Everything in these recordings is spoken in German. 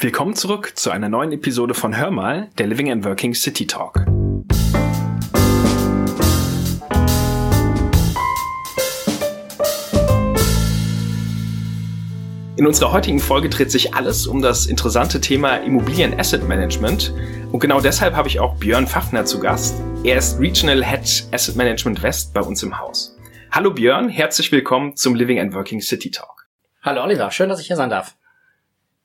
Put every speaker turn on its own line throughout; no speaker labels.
Willkommen zurück zu einer neuen Episode von Hör mal, der Living and Working City Talk. In unserer heutigen Folge dreht sich alles um das interessante Thema Immobilien Asset Management. Und genau deshalb habe ich auch Björn Pfaffner zu Gast. Er ist Regional Head Asset Management West bei uns im Haus. Hallo Björn, herzlich willkommen zum Living and Working City Talk.
Hallo Oliver, schön, dass ich hier sein darf.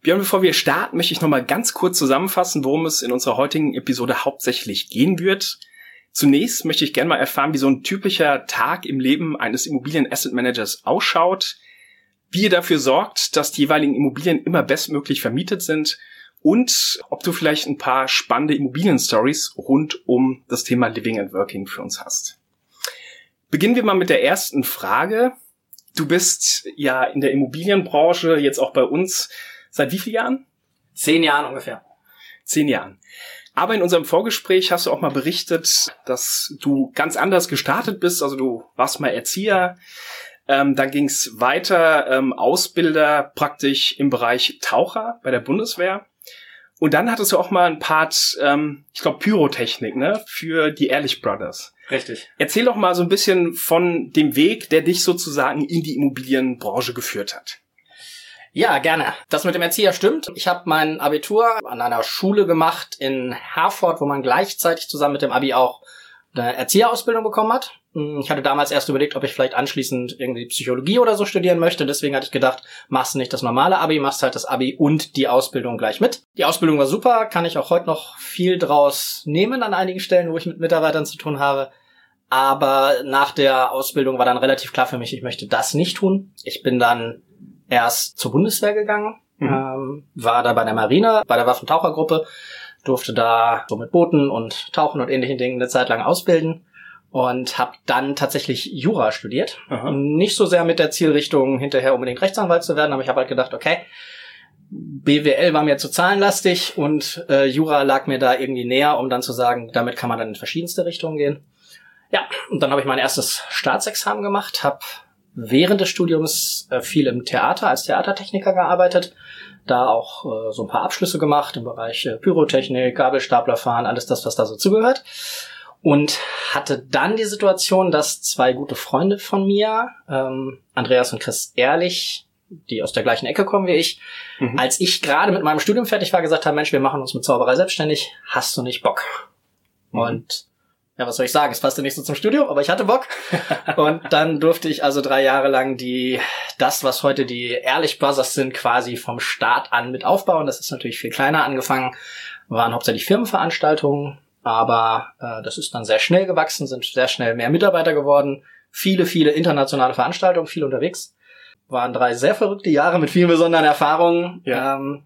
Björn, bevor wir starten, möchte ich nochmal ganz kurz zusammenfassen, worum es in unserer heutigen Episode hauptsächlich gehen wird. Zunächst möchte ich gerne mal erfahren, wie so ein typischer Tag im Leben eines Immobilien-Asset Managers ausschaut, wie ihr dafür sorgt, dass die jeweiligen Immobilien immer bestmöglich vermietet sind und ob du vielleicht ein paar spannende Immobilien-Stories rund um das Thema Living and Working für uns hast. Beginnen wir mal mit der ersten Frage. Du bist ja in der Immobilienbranche jetzt auch bei uns Seit wie vielen Jahren?
Zehn Jahren ungefähr.
Zehn Jahren. Aber in unserem Vorgespräch hast du auch mal berichtet, dass du ganz anders gestartet bist. Also du warst mal Erzieher, ähm, dann ging es weiter, ähm, Ausbilder praktisch im Bereich Taucher bei der Bundeswehr. Und dann hattest du auch mal ein Part, ähm, ich glaube, Pyrotechnik, ne, für die Ehrlich Brothers.
Richtig.
Erzähl doch mal so ein bisschen von dem Weg, der dich sozusagen in die Immobilienbranche geführt hat.
Ja, gerne. Das mit dem Erzieher stimmt. Ich habe mein Abitur an einer Schule gemacht in Herford, wo man gleichzeitig zusammen mit dem Abi auch eine Erzieherausbildung bekommen hat. Hm, ich hatte damals erst überlegt, ob ich vielleicht anschließend irgendwie Psychologie oder so studieren möchte. Deswegen hatte ich gedacht, machst nicht das normale Abi, machst halt das Abi und die Ausbildung gleich mit. Die Ausbildung war super, kann ich auch heute noch viel draus nehmen an einigen Stellen, wo ich mit Mitarbeitern zu tun habe. Aber nach der Ausbildung war dann relativ klar für mich, ich möchte das nicht tun. Ich bin dann erst zur Bundeswehr gegangen, mhm. ähm, war da bei der Marine, bei der Waffentauchergruppe, durfte da so mit Booten und Tauchen und ähnlichen Dingen eine Zeit lang ausbilden und habe dann tatsächlich Jura studiert. Aha. Nicht so sehr mit der Zielrichtung, hinterher unbedingt Rechtsanwalt zu werden, aber ich habe halt gedacht, okay, BWL war mir zu zahlenlastig und äh, Jura lag mir da irgendwie näher, um dann zu sagen, damit kann man dann in verschiedenste Richtungen gehen. Ja, und dann habe ich mein erstes Staatsexamen gemacht, habe während des Studiums äh, viel im Theater als Theatertechniker gearbeitet, da auch äh, so ein paar Abschlüsse gemacht im Bereich äh, Pyrotechnik, Gabelstaplerfahren, alles das, was da so zugehört. Und hatte dann die Situation, dass zwei gute Freunde von mir, ähm, Andreas und Chris Ehrlich, die aus der gleichen Ecke kommen wie ich, mhm. als ich gerade mit meinem Studium fertig war, gesagt haben, Mensch, wir machen uns mit Zauberei selbstständig, hast du nicht Bock? Mhm. Und ja, was soll ich sagen? Es passte nicht so zum Studio, aber ich hatte Bock. und dann durfte ich also drei Jahre lang die, das, was heute die Ehrlich Brothers sind, quasi vom Start an mit aufbauen. Das ist natürlich viel kleiner angefangen, waren hauptsächlich Firmenveranstaltungen, aber äh, das ist dann sehr schnell gewachsen, sind sehr schnell mehr Mitarbeiter geworden, viele, viele internationale Veranstaltungen, viel unterwegs. Waren drei sehr verrückte Jahre mit vielen besonderen Erfahrungen. Ja. Ähm,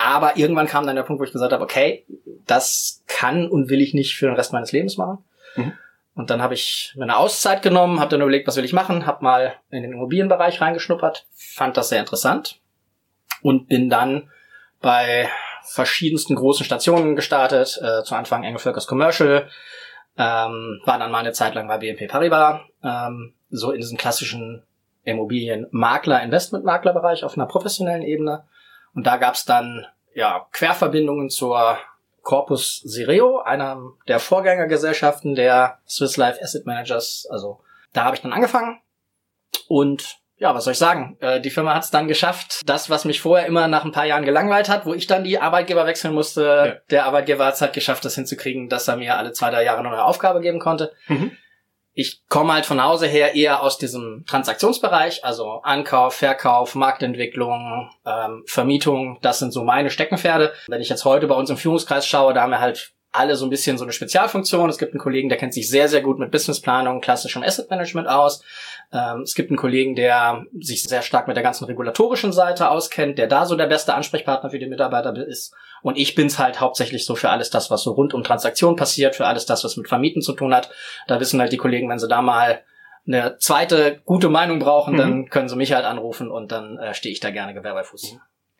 aber irgendwann kam dann der Punkt, wo ich gesagt habe, okay, das kann und will ich nicht für den Rest meines Lebens machen. Mhm. Und dann habe ich mir eine Auszeit genommen, habe dann überlegt, was will ich machen, habe mal in den Immobilienbereich reingeschnuppert, fand das sehr interessant und bin dann bei verschiedensten großen Stationen gestartet. Äh, zu Anfang Engelvölkers Commercial, ähm, war dann mal eine Zeit lang bei BNP Paribas, ähm, so in diesem klassischen Immobilienmakler, Investmentmaklerbereich auf einer professionellen Ebene. Und da gab's dann ja Querverbindungen zur Corpus Sireo, einer der Vorgängergesellschaften der Swiss Life Asset Managers. Also da habe ich dann angefangen und ja, was soll ich sagen? Äh, die Firma hat es dann geschafft, das, was mich vorher immer nach ein paar Jahren gelangweilt hat, wo ich dann die Arbeitgeber wechseln musste, ja. der Arbeitgeber hat es halt geschafft, das hinzukriegen, dass er mir alle zwei, drei Jahre noch eine Aufgabe geben konnte. Mhm ich komme halt von Hause her eher aus diesem Transaktionsbereich, also Ankauf, Verkauf, Marktentwicklung, ähm, Vermietung, das sind so meine Steckenpferde. Wenn ich jetzt heute bei uns im Führungskreis schaue, da haben wir halt alle so ein bisschen so eine Spezialfunktion. Es gibt einen Kollegen, der kennt sich sehr, sehr gut mit Businessplanung, klassischem Asset Management aus. Ähm, es gibt einen Kollegen, der sich sehr stark mit der ganzen regulatorischen Seite auskennt, der da so der beste Ansprechpartner für die Mitarbeiter ist. Und ich bin's halt hauptsächlich so für alles das, was so rund um Transaktionen passiert, für alles das, was mit Vermieten zu tun hat. Da wissen halt die Kollegen, wenn sie da mal eine zweite gute Meinung brauchen, mhm. dann können sie mich halt anrufen und dann äh, stehe ich da gerne Gewehr bei Fuß.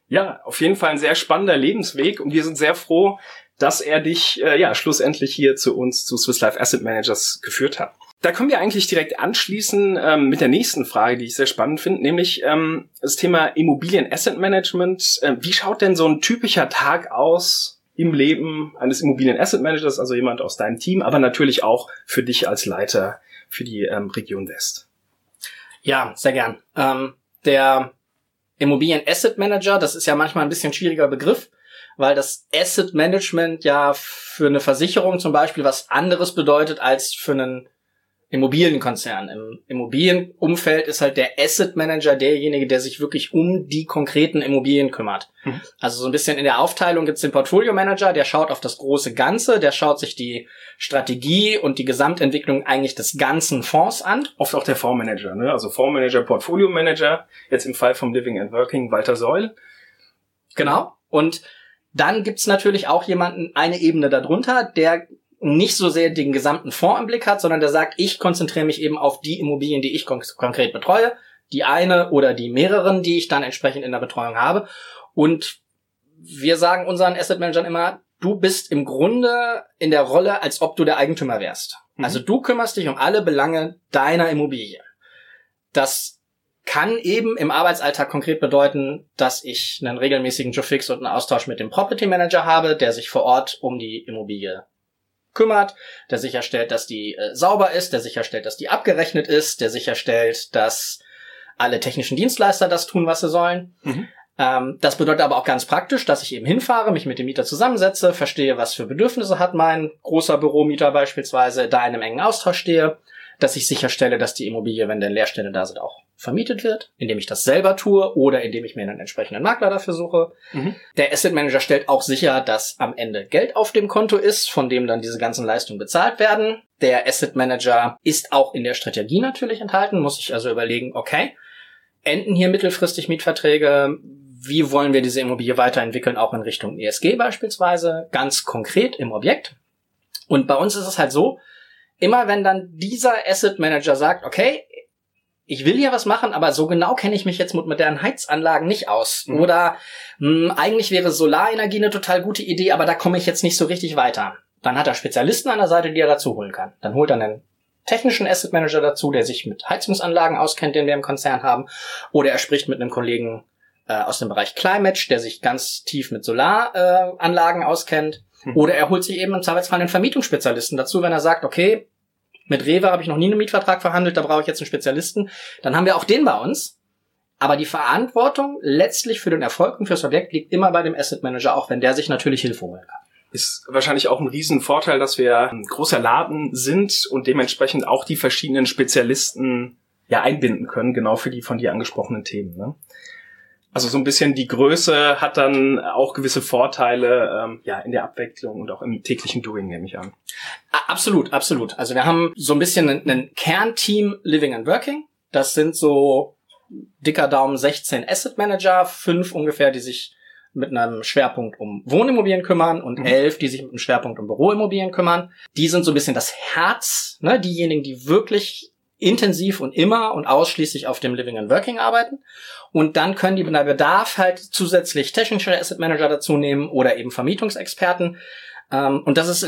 Ja, auf jeden Fall ein sehr spannender Lebensweg und wir sind sehr froh, dass er dich äh, ja schlussendlich hier zu uns zu Swiss Life Asset Managers geführt hat. Da können wir eigentlich direkt anschließen ähm, mit der nächsten Frage, die ich sehr spannend finde, nämlich ähm, das Thema Immobilien Asset Management. Äh, wie schaut denn so ein typischer Tag aus im Leben eines Immobilien Asset Managers, also jemand aus deinem Team, aber natürlich auch für dich als Leiter für die ähm, Region West?
Ja, sehr gern. Ähm, der Immobilien Asset Manager, das ist ja manchmal ein bisschen schwieriger Begriff, weil das Asset Management ja für eine Versicherung zum Beispiel was anderes bedeutet als für einen Immobilienkonzern. Im Immobilienumfeld ist halt der Asset Manager derjenige, der sich wirklich um die konkreten Immobilien kümmert. Mhm. Also so ein bisschen in der Aufteilung gibt's den Portfolio Manager, der schaut auf das große Ganze, der schaut sich die Strategie und die Gesamtentwicklung eigentlich des ganzen Fonds an.
Oft auch der Fondsmanager, ne? also Fondsmanager, Portfolio Manager, jetzt im Fall vom Living and Working Walter Seul.
Genau. Und dann gibt's natürlich auch jemanden, eine Ebene darunter, der nicht so sehr den gesamten Fonds im Blick hat, sondern der sagt, ich konzentriere mich eben auf die Immobilien, die ich kon konkret betreue, die eine oder die mehreren, die ich dann entsprechend in der Betreuung habe. Und wir sagen unseren Asset Managern immer, du bist im Grunde in der Rolle, als ob du der Eigentümer wärst. Mhm. Also du kümmerst dich um alle Belange deiner Immobilie. Das kann eben im Arbeitsalltag konkret bedeuten, dass ich einen regelmäßigen Joe Fix und einen Austausch mit dem Property Manager habe, der sich vor Ort um die Immobilie kümmert, der sicherstellt, dass die äh, sauber ist, der sicherstellt, dass die abgerechnet ist, der sicherstellt, dass alle technischen Dienstleister das tun, was sie sollen. Mhm. Ähm, das bedeutet aber auch ganz praktisch, dass ich eben hinfahre, mich mit dem Mieter zusammensetze, verstehe, was für Bedürfnisse hat mein großer Büromieter beispielsweise, da in einem engen Austausch stehe, dass ich sicherstelle, dass die Immobilie, wenn denn Leerstände da sind, auch vermietet wird, indem ich das selber tue oder indem ich mir einen entsprechenden Makler dafür suche. Mhm. Der Asset Manager stellt auch sicher, dass am Ende Geld auf dem Konto ist, von dem dann diese ganzen Leistungen bezahlt werden. Der Asset Manager ist auch in der Strategie natürlich enthalten, muss ich also überlegen, okay, enden hier mittelfristig Mietverträge, wie wollen wir diese Immobilie weiterentwickeln, auch in Richtung ESG beispielsweise, ganz konkret im Objekt. Und bei uns ist es halt so, immer wenn dann dieser Asset Manager sagt, okay, ich will ja was machen, aber so genau kenne ich mich jetzt mit modernen Heizanlagen nicht aus. Mhm. Oder mh, hm, eigentlich wäre Solarenergie eine total gute Idee, aber da komme ich jetzt nicht so richtig weiter. Dann hat er Spezialisten an der Seite, die er dazu holen kann. Dann holt er einen technischen Asset Manager dazu, der sich mit Heizungsanlagen auskennt, den wir im Konzern haben. Oder er spricht mit einem Kollegen äh, aus dem Bereich Climate, der sich ganz tief mit Solaranlagen äh, auskennt. Mhm. Oder er holt sich eben im Zweifelsfall einen Vermietungsspezialisten dazu, wenn er sagt, okay, mit Rewe habe ich noch nie einen Mietvertrag verhandelt, da brauche ich jetzt einen Spezialisten. Dann haben wir auch den bei uns. Aber die Verantwortung letztlich für den Erfolg und fürs Objekt liegt immer bei dem Asset Manager, auch wenn der sich natürlich Hilfe holen kann.
Ist wahrscheinlich auch ein Riesenvorteil, dass wir ein großer Laden sind und dementsprechend auch die verschiedenen Spezialisten ja einbinden können, genau für die von dir angesprochenen Themen. Ne? Also so ein bisschen die Größe hat dann auch gewisse Vorteile ähm, ja in der Abwechslung und auch im täglichen Doing nehme ich an.
Absolut, absolut. Also wir haben so ein bisschen ein, Kernteam Living and Working. Das sind so dicker Daumen 16 Asset Manager, fünf ungefähr, die sich mit einem Schwerpunkt um Wohnimmobilien kümmern und mhm. elf, die sich mit einem Schwerpunkt um Büroimmobilien kümmern. Die sind so ein bisschen das Herz, ne, diejenigen, die wirklich intensiv und immer und ausschließlich auf dem Living and Working arbeiten. Und dann können die bei Bedarf halt zusätzlich technische Asset Manager dazu nehmen oder eben Vermietungsexperten. Ähm, und das ist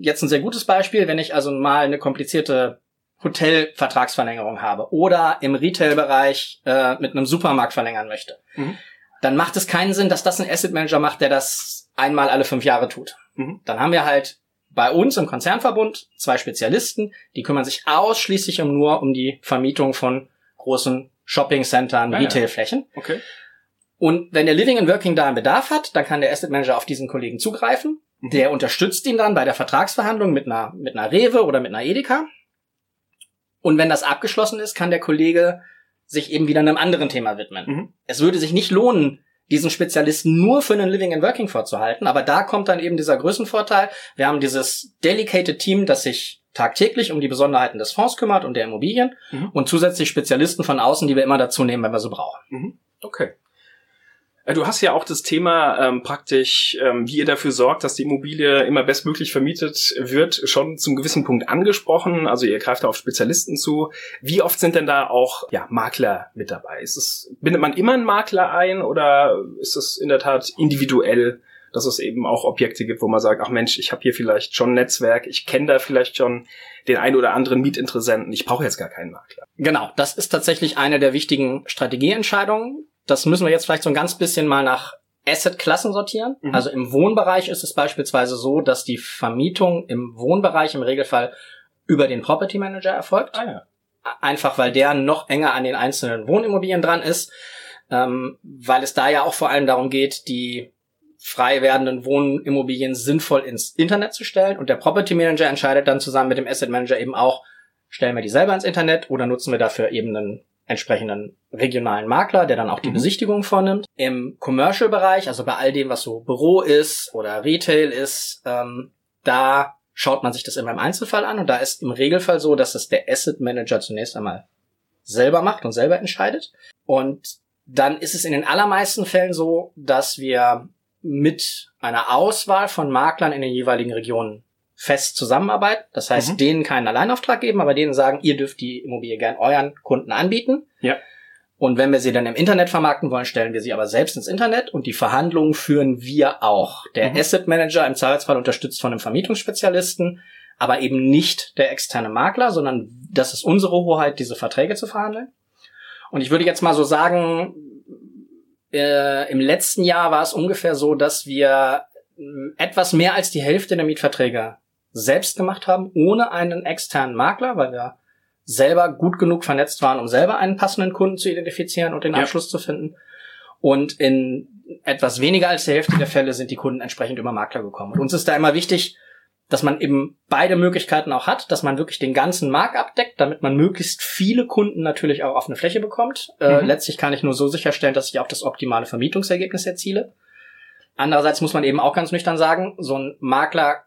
jetzt ein sehr gutes Beispiel, wenn ich also mal eine komplizierte Hotelvertragsverlängerung habe oder im Retail-Bereich äh, mit einem Supermarkt verlängern möchte. Mhm. Dann macht es keinen Sinn, dass das ein Asset Manager macht, der das einmal alle fünf Jahre tut. Mhm. Dann haben wir halt bei uns im Konzernverbund zwei Spezialisten, die kümmern sich ausschließlich um nur um die Vermietung von großen Shopping-Centern, ah, Retail-Flächen.
Okay.
Und wenn der Living and Working da einen Bedarf hat, dann kann der Asset Manager auf diesen Kollegen zugreifen. Mhm. Der unterstützt ihn dann bei der Vertragsverhandlung mit einer, mit einer Rewe oder mit einer Edeka. Und wenn das abgeschlossen ist, kann der Kollege sich eben wieder einem anderen Thema widmen. Mhm. Es würde sich nicht lohnen, diesen Spezialisten nur für einen Living and Working vorzuhalten. Aber da kommt dann eben dieser Größenvorteil. Wir haben dieses dedicated Team, das sich tagtäglich um die Besonderheiten des Fonds kümmert und der Immobilien mhm. und zusätzlich Spezialisten von außen, die wir immer dazu nehmen, wenn wir sie brauchen.
Mhm. Okay. Äh, du hast ja auch das Thema ähm, praktisch, ähm, wie ihr dafür sorgt, dass die Immobilie immer bestmöglich vermietet wird, schon zum gewissen Punkt angesprochen. Also ihr greift da auf Spezialisten zu. Wie oft sind denn da auch ja, Makler mit dabei? Ist es, bindet man immer einen Makler ein oder ist es in der Tat individuell, dass es eben auch Objekte gibt, wo man sagt, ach Mensch, ich habe hier vielleicht schon ein Netzwerk, ich kenne da vielleicht schon den ein oder anderen Mietinteressenten, ich brauche jetzt gar keinen Makler.
Genau, das ist tatsächlich eine der wichtigen Strategieentscheidungen. Das müssen wir jetzt vielleicht so ein ganz bisschen mal nach Asset-Klassen sortieren. Mhm. Also im Wohnbereich ist es beispielsweise so, dass die Vermietung im Wohnbereich im Regelfall über den Property Manager erfolgt. Ah, ja. Einfach weil der noch enger an den einzelnen Wohnimmobilien dran ist, ähm, weil es da ja auch vor allem darum geht, die frei werdenden Wohnimmobilien sinnvoll ins Internet zu stellen. Und der Property Manager entscheidet dann zusammen mit dem Asset Manager eben auch, stellen wir die selber ins Internet oder nutzen wir dafür eben einen entsprechenden regionalen Makler, der dann auch die mhm. Besichtigung vornimmt. Im Commercial-Bereich, also bei all dem, was so Büro ist oder Retail ist, ähm, da schaut man sich das immer im Einzelfall an und da ist im Regelfall so, dass es der Asset Manager zunächst einmal selber macht und selber entscheidet. Und dann ist es in den allermeisten Fällen so, dass wir mit einer Auswahl von Maklern in den jeweiligen Regionen fest zusammenarbeiten. Das heißt, mhm. denen keinen Alleinauftrag geben, aber denen sagen, ihr dürft die Immobilie gern euren Kunden anbieten.
Ja.
Und wenn wir sie dann im Internet vermarkten wollen, stellen wir sie aber selbst ins Internet und die Verhandlungen führen wir auch. Der mhm. Asset Manager im Zweifelsfall unterstützt von einem Vermietungsspezialisten, aber eben nicht der externe Makler, sondern das ist unsere Hoheit, diese Verträge zu verhandeln. Und ich würde jetzt mal so sagen, äh, im letzten Jahr war es ungefähr so, dass wir äh, etwas mehr als die Hälfte der Mietverträge selbst gemacht haben, ohne einen externen Makler, weil wir selber gut genug vernetzt waren, um selber einen passenden Kunden zu identifizieren und den Abschluss ja. zu finden. Und in etwas weniger als die Hälfte der Fälle sind die Kunden entsprechend über Makler gekommen. Und uns ist da immer wichtig, dass man eben beide Möglichkeiten auch hat, dass man wirklich den ganzen Markt abdeckt, damit man möglichst viele Kunden natürlich auch auf eine Fläche bekommt. Äh, mhm. Äh, letztlich kann ich nur so sicherstellen, dass ich auch das optimale Vermietungsergebnis erziele. Andererseits muss man eben auch ganz nüchtern sagen, so ein Makler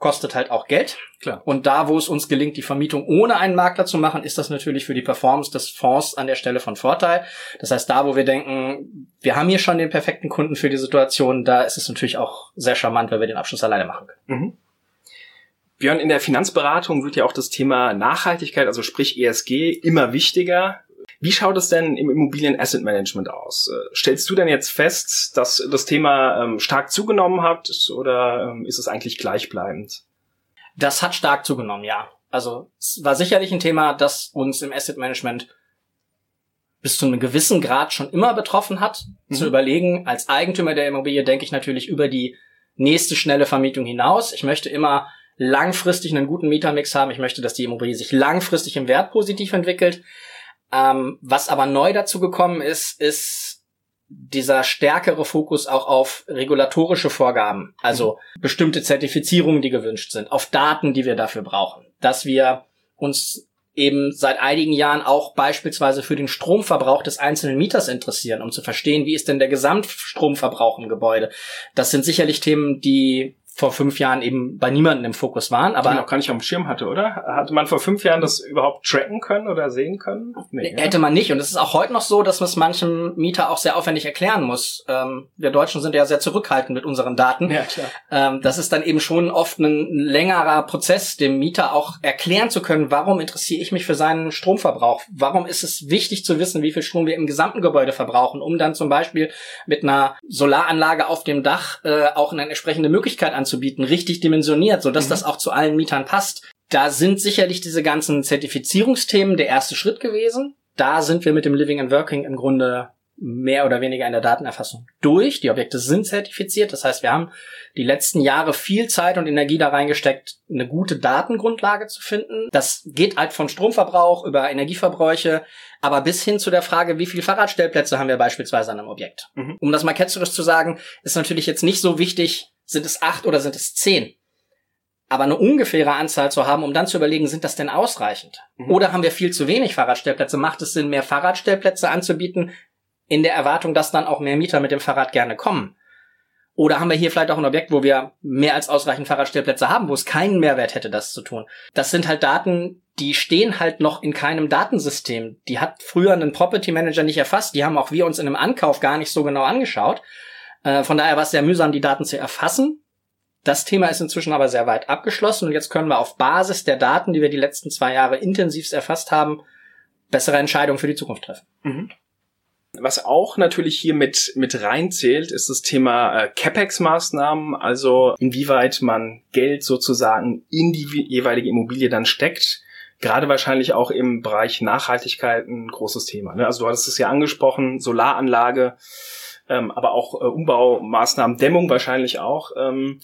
kostet halt auch Geld.
Klar.
Und da, wo es uns gelingt, die Vermietung ohne einen Makler zu machen, ist das natürlich für die Performance des Fonds an der Stelle von Vorteil. Das heißt, da, wo wir denken, wir haben hier schon den perfekten Kunden für die Situation, da ist es natürlich auch sehr charmant, weil wir den Abschluss alleine machen können. Mhm.
Björn, in der Finanzberatung wird ja auch das Thema Nachhaltigkeit, also sprich ESG, immer wichtiger. Wie schaut es denn im Immobilien Asset Management aus? Äh, stellst du denn jetzt fest, dass das Thema ähm, stark zugenommen hat oder ähm, ist es eigentlich gleichbleibend?
Das hat stark zugenommen, ja. Also es war sicherlich ein Thema, das uns im Asset Management bis zu einem gewissen Grad schon immer betroffen hat, mhm. zu überlegen, als Eigentümer der Immobilie denke ich natürlich über die nächste schnelle Vermietung hinaus. Ich möchte immer langfristig einen guten Mietermix haben. Ich möchte, dass die Immobilie sich langfristig im Wert positiv entwickelt. Ähm, was aber neu dazu gekommen ist, ist dieser stärkere Fokus auch auf regulatorische Vorgaben, also mhm. bestimmte Zertifizierungen, die gewünscht sind, auf Daten, die wir dafür brauchen, dass wir uns eben seit einigen Jahren auch beispielsweise für den Stromverbrauch des einzelnen Mieters interessieren, um zu verstehen, wie ist denn der Gesamtstromverbrauch im Gebäude. Das sind sicherlich Themen, die vor fünf Jahren eben bei niemandem im Fokus waren. Aber
noch gar nicht auf dem Schirm hatte, oder? Hatte man vor fünf Jahren das überhaupt tracken können oder sehen können?
Nee, hätte man nicht. Und es ist auch heute noch so, dass man es manchem Mieter auch sehr aufwendig erklären muss. Ähm, wir Deutschen sind ja sehr zurückhaltend mit unseren Daten.
Ja, klar.
Ähm, das ist dann eben schon oft ein längerer Prozess, dem Mieter auch erklären zu können, warum interessiere ich mich für seinen Stromverbrauch? Warum ist es wichtig zu wissen, wie viel Strom wir im gesamten Gebäude verbrauchen, um dann zum Beispiel mit einer Solaranlage auf dem Dach äh, auch eine entsprechende Möglichkeit anzubieten richtig dimensioniert, sodass mhm. das auch zu allen Mietern passt. Da sind sicherlich diese ganzen Zertifizierungsthemen der erste Schritt gewesen. Da sind wir mit dem Living and Working im Grunde mehr oder weniger in der Datenerfassung durch. Die Objekte sind zertifiziert. Das heißt, wir haben die letzten Jahre viel Zeit und Energie da reingesteckt, eine gute Datengrundlage zu finden. Das geht halt von Stromverbrauch über Energieverbräuche, aber bis hin zu der Frage, wie viele Fahrradstellplätze haben wir beispielsweise an einem Objekt. Mhm. Um das mal ketzerisch zu sagen, ist natürlich jetzt nicht so wichtig, sind es acht oder sind es zehn? Aber eine ungefähre Anzahl zu haben, um dann zu überlegen, sind das denn ausreichend? Mhm. Oder haben wir viel zu wenig Fahrradstellplätze? Macht es Sinn, mehr Fahrradstellplätze anzubieten, in der Erwartung, dass dann auch mehr Mieter mit dem Fahrrad gerne kommen? Oder haben wir hier vielleicht auch ein Objekt, wo wir mehr als ausreichend Fahrradstellplätze haben, wo es keinen Mehrwert hätte, das zu tun? Das sind halt Daten, die stehen halt noch in keinem Datensystem. Die hat früher ein Property Manager nicht erfasst. Die haben auch wir uns in einem Ankauf gar nicht so genau angeschaut. Äh, von daher war es sehr mühsam, die Daten zu erfassen. Das Thema ist inzwischen aber sehr weit abgeschlossen und jetzt können wir auf Basis der Daten, die wir die letzten zwei Jahre intensivst erfasst haben, bessere Entscheidungen für die Zukunft treffen. Mhm.
Was auch natürlich hier mit, mit reinzählt, ist das Thema äh, CapEx-Maßnahmen, also inwieweit man Geld sozusagen in die jeweilige Immobilie dann steckt. Gerade wahrscheinlich auch im Bereich Nachhaltigkeit ein großes Thema. Ne? Also du hattest es ja angesprochen, Solaranlage, ähm, aber auch äh, Umbaumaßnahmen, Dämmung wahrscheinlich auch. Ähm,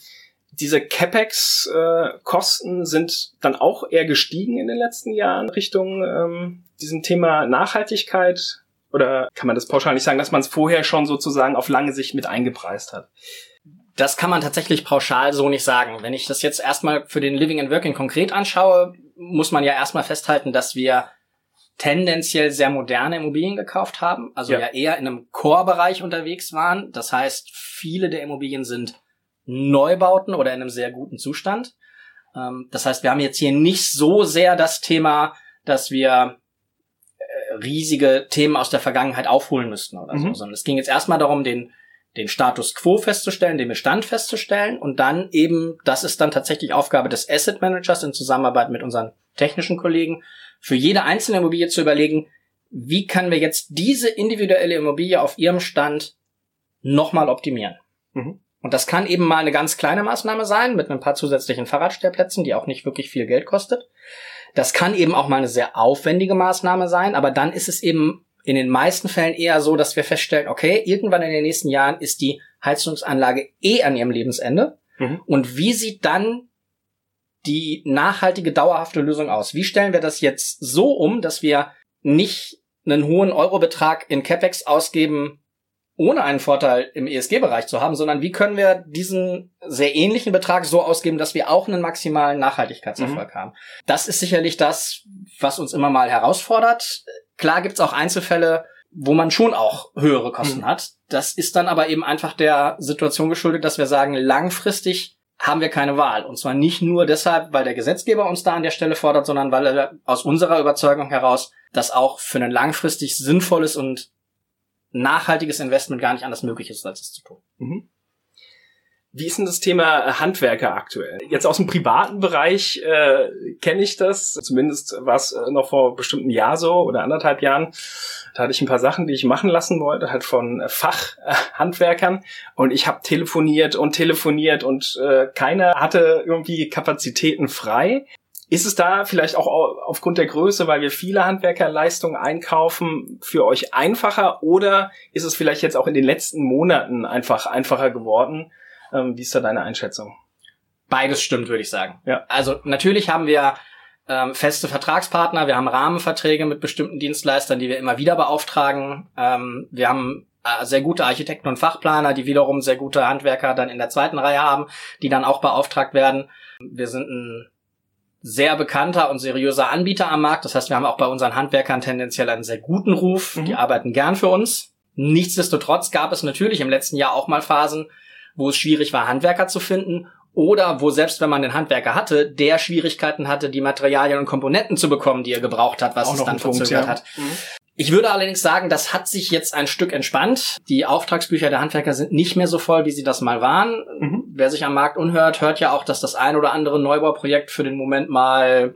diese CapEx-Kosten äh, sind dann auch eher gestiegen in den letzten Jahren Richtung ähm, diesem Thema Nachhaltigkeit. Oder kann man das pauschal nicht sagen, dass man es vorher schon sozusagen auf lange Sicht mit eingepreist hat?
Das kann man tatsächlich pauschal so nicht sagen. Wenn ich das jetzt erstmal für den Living and Working konkret anschaue, muss man ja erstmal festhalten, dass wir tendenziell sehr moderne Immobilien gekauft haben, also ja, ja eher in einem Core-Bereich unterwegs waren. Das heißt, viele der Immobilien sind Neubauten oder in einem sehr guten Zustand. Ähm, das heißt, wir haben jetzt hier nicht so sehr das Thema, dass wir äh, riesige Themen aus der Vergangenheit aufholen müssten oder so, mhm. sondern es ging jetzt erstmal darum, den, den Status quo festzustellen, den Bestand festzustellen und dann eben, das ist dann tatsächlich Aufgabe des Asset Managers in Zusammenarbeit mit unseren technischen Kollegen, für jede einzelne Immobilie zu überlegen, wie können wir jetzt diese individuelle Immobilie auf ihrem Stand nochmal optimieren. Mhm. Und das kann eben mal eine ganz kleine Maßnahme sein mit ein paar zusätzlichen Fahrradstellplätzen, die auch nicht wirklich viel Geld kostet. Das kann eben auch mal eine sehr aufwendige Maßnahme sein, aber dann ist es eben in den meisten Fällen eher so, dass wir feststellen, okay, irgendwann in den nächsten Jahren ist die Heizungsanlage eh an ihrem Lebensende. Mhm. Und wie sieht dann die nachhaltige, dauerhafte Lösung aus? Wie stellen wir das jetzt so um, dass wir nicht einen hohen Eurobetrag in CapEx ausgeben, ohne einen Vorteil im ESG-Bereich zu haben, sondern wie können wir diesen sehr ähnlichen Betrag so ausgeben, dass wir auch einen maximalen Nachhaltigkeitserfolg mhm. haben. Das ist sicherlich das, was uns immer mal herausfordert. Klar gibt's auch Einzelfälle, wo man schon auch höhere Kosten mhm. hat. Das ist dann aber eben einfach der Situation geschuldet, dass wir sagen, langfristig haben wir keine Wahl. Und zwar nicht nur deshalb, weil der Gesetzgeber uns da an der Stelle fordert, sondern weil er aus unserer Überzeugung heraus das auch für ein langfristig sinnvolles und nachhaltiges Investment gar nicht anders möglich ist, als es zu tun. Mhm.
Wie ist denn das Thema äh, Handwerker aktuell? Jetzt aus dem privaten Bereich äh, kenne ich das. Zumindest war es äh, noch vor bestimmten Jahr so oder anderthalb Jahren. Da hatte ich ein paar Sachen, die ich machen lassen wollte, halt von äh, Fachhandwerkern. Und ich habe telefoniert und telefoniert und äh, keiner hatte irgendwie Kapazitäten frei. Ist es da vielleicht auch aufgrund der Größe, weil wir viele Handwerkerleistungen einkaufen, für euch einfacher oder ist es vielleicht jetzt auch in den letzten Monaten einfach einfacher geworden? Ähm, wie ist da deine Einschätzung?
Beides stimmt, würde ich sagen. Ja. Also natürlich haben wir ähm, feste Vertragspartner, wir haben Rahmenverträge mit bestimmten Dienstleistern, die wir immer wieder beauftragen. Ähm, wir haben äh, sehr gute Architekten und Fachplaner, die wiederum sehr gute Handwerker dann in der zweiten Reihe haben, die dann auch beauftragt werden. Wir sind ein sehr bekannter und seriöser Anbieter am Markt. Das heißt, wir haben auch bei unseren Handwerkern tendenziell einen sehr guten Ruf. Mhm. Die arbeiten gern für uns. Nichtsdestotrotz gab es natürlich im letzten Jahr auch mal Phasen, wo es schwierig war, Handwerker zu finden oder wo selbst wenn man den Handwerker hatte, der Schwierigkeiten hatte, die Materialien und Komponenten zu bekommen, die er gebraucht hat, was auch es dann verzögert ja. hat. Mhm. Ich würde allerdings sagen, das hat sich jetzt ein Stück entspannt. Die Auftragsbücher der Handwerker sind nicht mehr so voll, wie sie das mal waren. Mhm. Wer sich am Markt unhört, hört ja auch, dass das ein oder andere Neubauprojekt für den Moment mal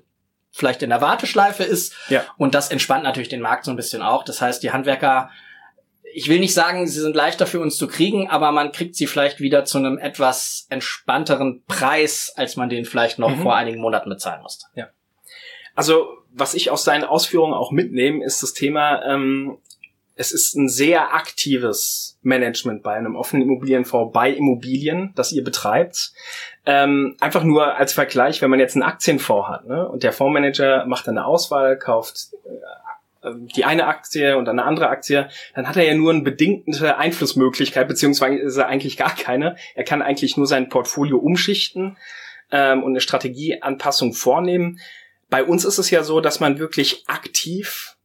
vielleicht in der Warteschleife ist. Ja. Und das entspannt natürlich den Markt so ein bisschen auch. Das heißt, die Handwerker, ich will nicht sagen, sie sind leichter für uns zu kriegen, aber man kriegt sie vielleicht wieder zu einem etwas entspannteren Preis, als man den vielleicht noch mhm. vor einigen Monaten bezahlen musste.
Ja. Also was ich aus deinen Ausführungen auch mitnehme, ist das Thema, ähm, es ist ein sehr aktives Management bei einem offenen Immobilienfonds bei Immobilien, das ihr betreibt. Ähm, einfach nur als Vergleich, wenn man jetzt einen Aktienfonds hat ne, und der Fondsmanager macht eine Auswahl, kauft äh, die eine Aktie und eine andere Aktie, dann hat er ja nur eine bedingte Einflussmöglichkeit, beziehungsweise eigentlich gar keine. Er kann eigentlich nur sein Portfolio umschichten ähm, und eine Strategieanpassung vornehmen. Bei uns ist es ja so, dass man wirklich aktiv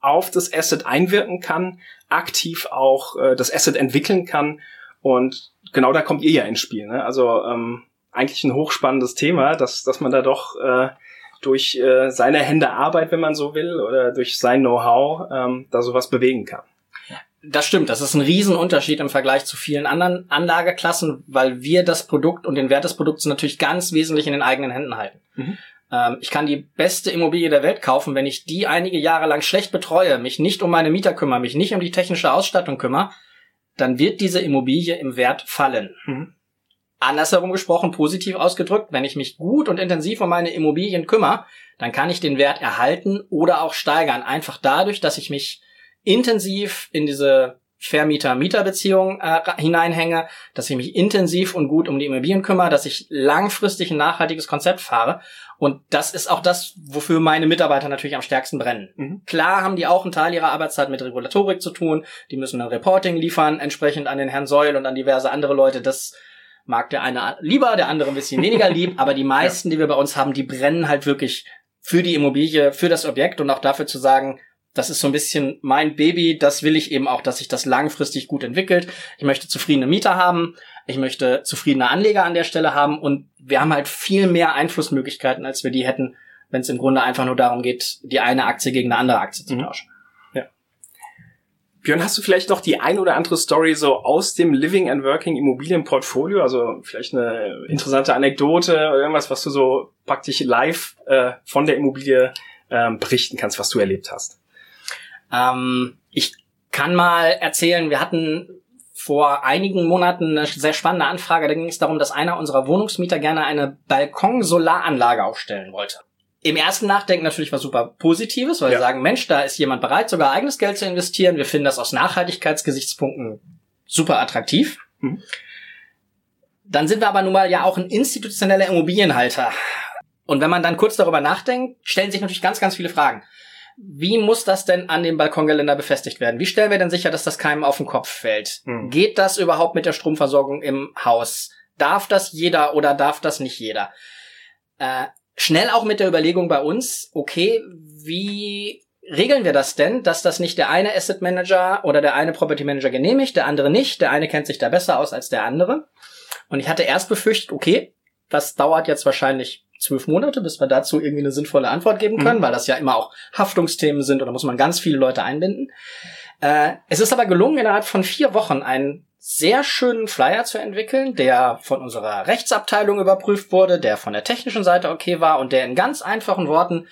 auf das Asset einwirken kann, aktiv auch äh, das Asset entwickeln kann. Und genau da kommt ihr ja ins Spiel. Ne? Also ähm, eigentlich ein hochspannendes Thema, dass, dass man da doch äh, durch äh, seine Hände Arbeit, wenn man so will, oder durch sein Know-how ähm, da sowas bewegen kann.
Das stimmt, das ist ein Riesenunterschied im Vergleich zu vielen anderen Anlageklassen, weil wir das Produkt und den Wert des Produkts natürlich ganz wesentlich in den eigenen Händen halten. Mhm. Ähm, ich kann die beste Immobilie der Welt kaufen, wenn ich die einige Jahre lang schlecht betreue, mich nicht um meine Mieter kümmere, mich nicht um die technische Ausstattung kümmere, dann wird diese Immobilie im Wert fallen. Mhm. Andersherum gesprochen, positiv ausgedrückt, wenn ich mich gut und intensiv um meine Immobilien kümmere, dann kann ich den Wert erhalten oder auch steigern. Einfach dadurch, dass ich mich intensiv in diese Vermieter-Mieter-Beziehung äh, hineinhänge, dass ich mich intensiv und gut um die Immobilien kümmere, dass ich langfristig ein nachhaltiges Konzept fahre. Und das ist auch das, wofür meine Mitarbeiter natürlich am stärksten brennen. Mhm. Klar haben die auch einen Teil ihrer Arbeitszeit mit Regulatorik zu tun. Die müssen ein Reporting liefern, entsprechend an den Herrn Seul und an diverse andere Leute. Das mag der eine lieber, der andere ein bisschen weniger lieb. Aber die meisten, ja. die wir bei uns haben, die brennen halt wirklich für die Immobilie, für das Objekt und auch dafür zu sagen, das ist so ein bisschen mein Baby, das will ich eben auch, dass sich das langfristig gut entwickelt. Ich möchte zufriedene Mieter haben, ich möchte zufriedene Anleger an der Stelle haben und wir haben halt viel mehr Einflussmöglichkeiten, als wir die hätten, wenn es im Grunde einfach nur darum geht, die eine Aktie gegen eine andere Aktie zu mhm. tauschen.
Ja. Björn, hast du vielleicht noch die ein oder andere Story so aus dem Living and Working Immobilienportfolio? Also vielleicht eine interessante Anekdote oder irgendwas, was du so praktisch live äh, von der Immobilie ähm, berichten kannst, was du erlebt hast?
Ähm, ich kann mal erzählen, wir hatten vor einigen Monaten eine sehr spannende Anfrage. Da ging es darum, dass einer unserer Wohnungsmieter gerne eine Balkon-Solaranlage aufstellen wollte. Im ersten Nachdenken natürlich was super Positives, weil ja. wir sagen, Mensch, da ist jemand bereit, sogar eigenes Geld zu investieren. Wir finden das aus Nachhaltigkeitsgesichtspunkten super attraktiv. Mhm. Dann sind wir aber nun mal ja auch ein institutioneller Immobilienhalter. Und wenn man dann kurz darüber nachdenkt, stellen sich natürlich ganz, ganz viele Fragen wie muss das denn an dem Balkongeländer befestigt werden? Wie stellen wir denn sicher, dass das keinem auf den Kopf fällt? Hm. Geht das überhaupt mit der Stromversorgung im Haus? Darf das jeder oder darf das nicht jeder? Äh, schnell auch mit der Überlegung bei uns, okay, wie regeln wir das denn, dass das nicht der eine Asset Manager oder der eine Property Manager genehmigt, der andere nicht, der eine kennt sich da besser aus als der andere? Und ich hatte erst befürchtet, okay, das dauert jetzt wahrscheinlich zwölf Monate, bis wir dazu irgendwie eine sinnvolle Antwort geben können, mhm. weil das ja immer auch Haftungsthemen sind und da muss man ganz viele Leute einbinden. Äh, es ist aber gelungen, innerhalb von vier Wochen einen sehr schönen Flyer zu entwickeln, der von unserer Rechtsabteilung überprüft wurde, der von der technischen Seite okay war und der in ganz einfachen Worten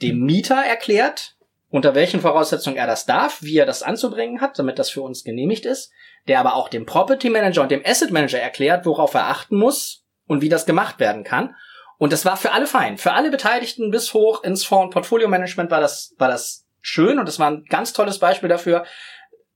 dem Mieter erklärt, unter welchen Voraussetzungen er das darf, wie er das anzubringen hat, damit das für uns genehmigt ist, der aber auch dem Property Manager und dem Asset Manager erklärt, worauf er achten muss und wie das gemacht werden kann. Und das war für alle fein. Für alle Beteiligten bis hoch ins Fonds- und Portfolio-Management war das, war das schön und das war ein ganz tolles Beispiel dafür,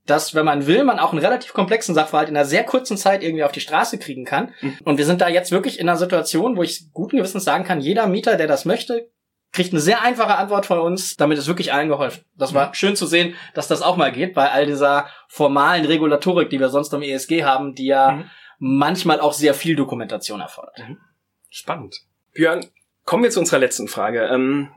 dass, wenn man will, man auch einen relativ komplexen Sachverhalt in einer sehr kurzen Zeit irgendwie auf die Straße kriegen kann. Mhm. Und wir sind da jetzt wirklich in einer Situation, wo ich guten Gewissens sagen kann, jeder Mieter, der das möchte, kriegt eine sehr einfache Antwort von uns. Damit ist wirklich allen geholfen. Das war mhm. schön zu sehen, dass das auch mal geht bei all dieser formalen Regulatorik, die wir sonst am ESG haben, die ja mhm. manchmal auch sehr viel Dokumentation erfordert. Mhm.
Spannend. Björn, kommen wir zu unserer letzten Frage. Ähm,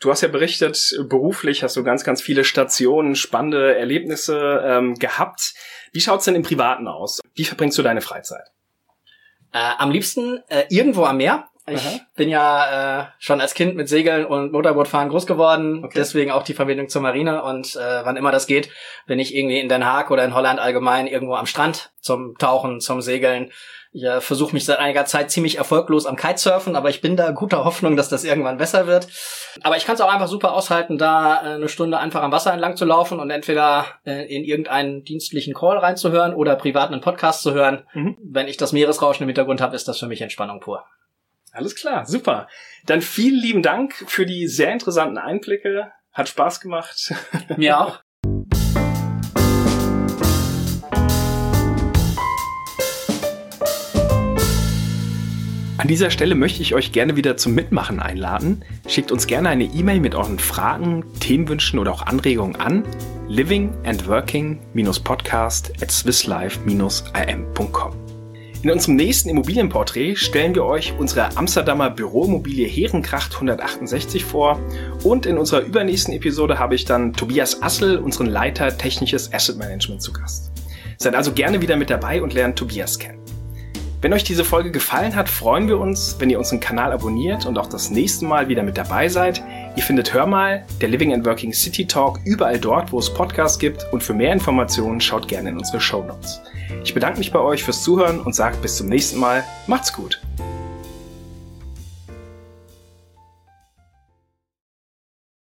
du hast ja berichtet, beruflich hast du ganz, ganz viele Stationen, spannende Erlebnisse ähm, gehabt. Wie schaut's denn im Privaten aus? Wie verbringst du deine Freizeit?
Äh, am liebsten äh, irgendwo am Meer. Ich Aha. bin ja äh, schon als Kind mit Segeln und Motorbootfahren groß geworden, okay. deswegen auch die Verbindung zur Marine und äh, wann immer das geht, bin ich irgendwie in Den Haag oder in Holland allgemein irgendwo am Strand zum Tauchen, zum Segeln ich äh, versuche mich seit einiger Zeit ziemlich erfolglos am Kitesurfen, aber ich bin da guter Hoffnung, dass das irgendwann besser wird. Aber ich kann es auch einfach super aushalten, da äh, eine Stunde einfach am Wasser entlang zu laufen und entweder äh, in irgendeinen dienstlichen Call reinzuhören oder privat einen Podcast zu hören. Mhm. Wenn ich das Meeresrauschen im Hintergrund habe, ist das für mich Entspannung pur.
Alles klar, super. Dann vielen lieben Dank für die sehr interessanten Einblicke. Hat Spaß gemacht.
Mir auch.
An dieser Stelle möchte ich euch gerne wieder zum Mitmachen einladen. Schickt uns gerne eine E-Mail mit euren Fragen, Themenwünschen oder auch Anregungen an living and working-podcast at swisslife-im.com. In unserem nächsten Immobilienporträt stellen wir euch unsere Amsterdamer Büroimmobilie Herenkracht 168 vor und in unserer übernächsten Episode habe ich dann Tobias Assel, unseren Leiter Technisches Asset Management zu Gast. Seid also gerne wieder mit dabei und lernt Tobias kennen. Wenn euch diese Folge gefallen hat, freuen wir uns, wenn ihr unseren Kanal abonniert und auch das nächste Mal wieder mit dabei seid. Ihr findet Hör mal, der Living and Working City Talk überall dort, wo es Podcasts gibt und für mehr Informationen schaut gerne in unsere Show Notes. Ich bedanke mich bei euch fürs Zuhören und sage bis zum nächsten Mal. Macht's gut!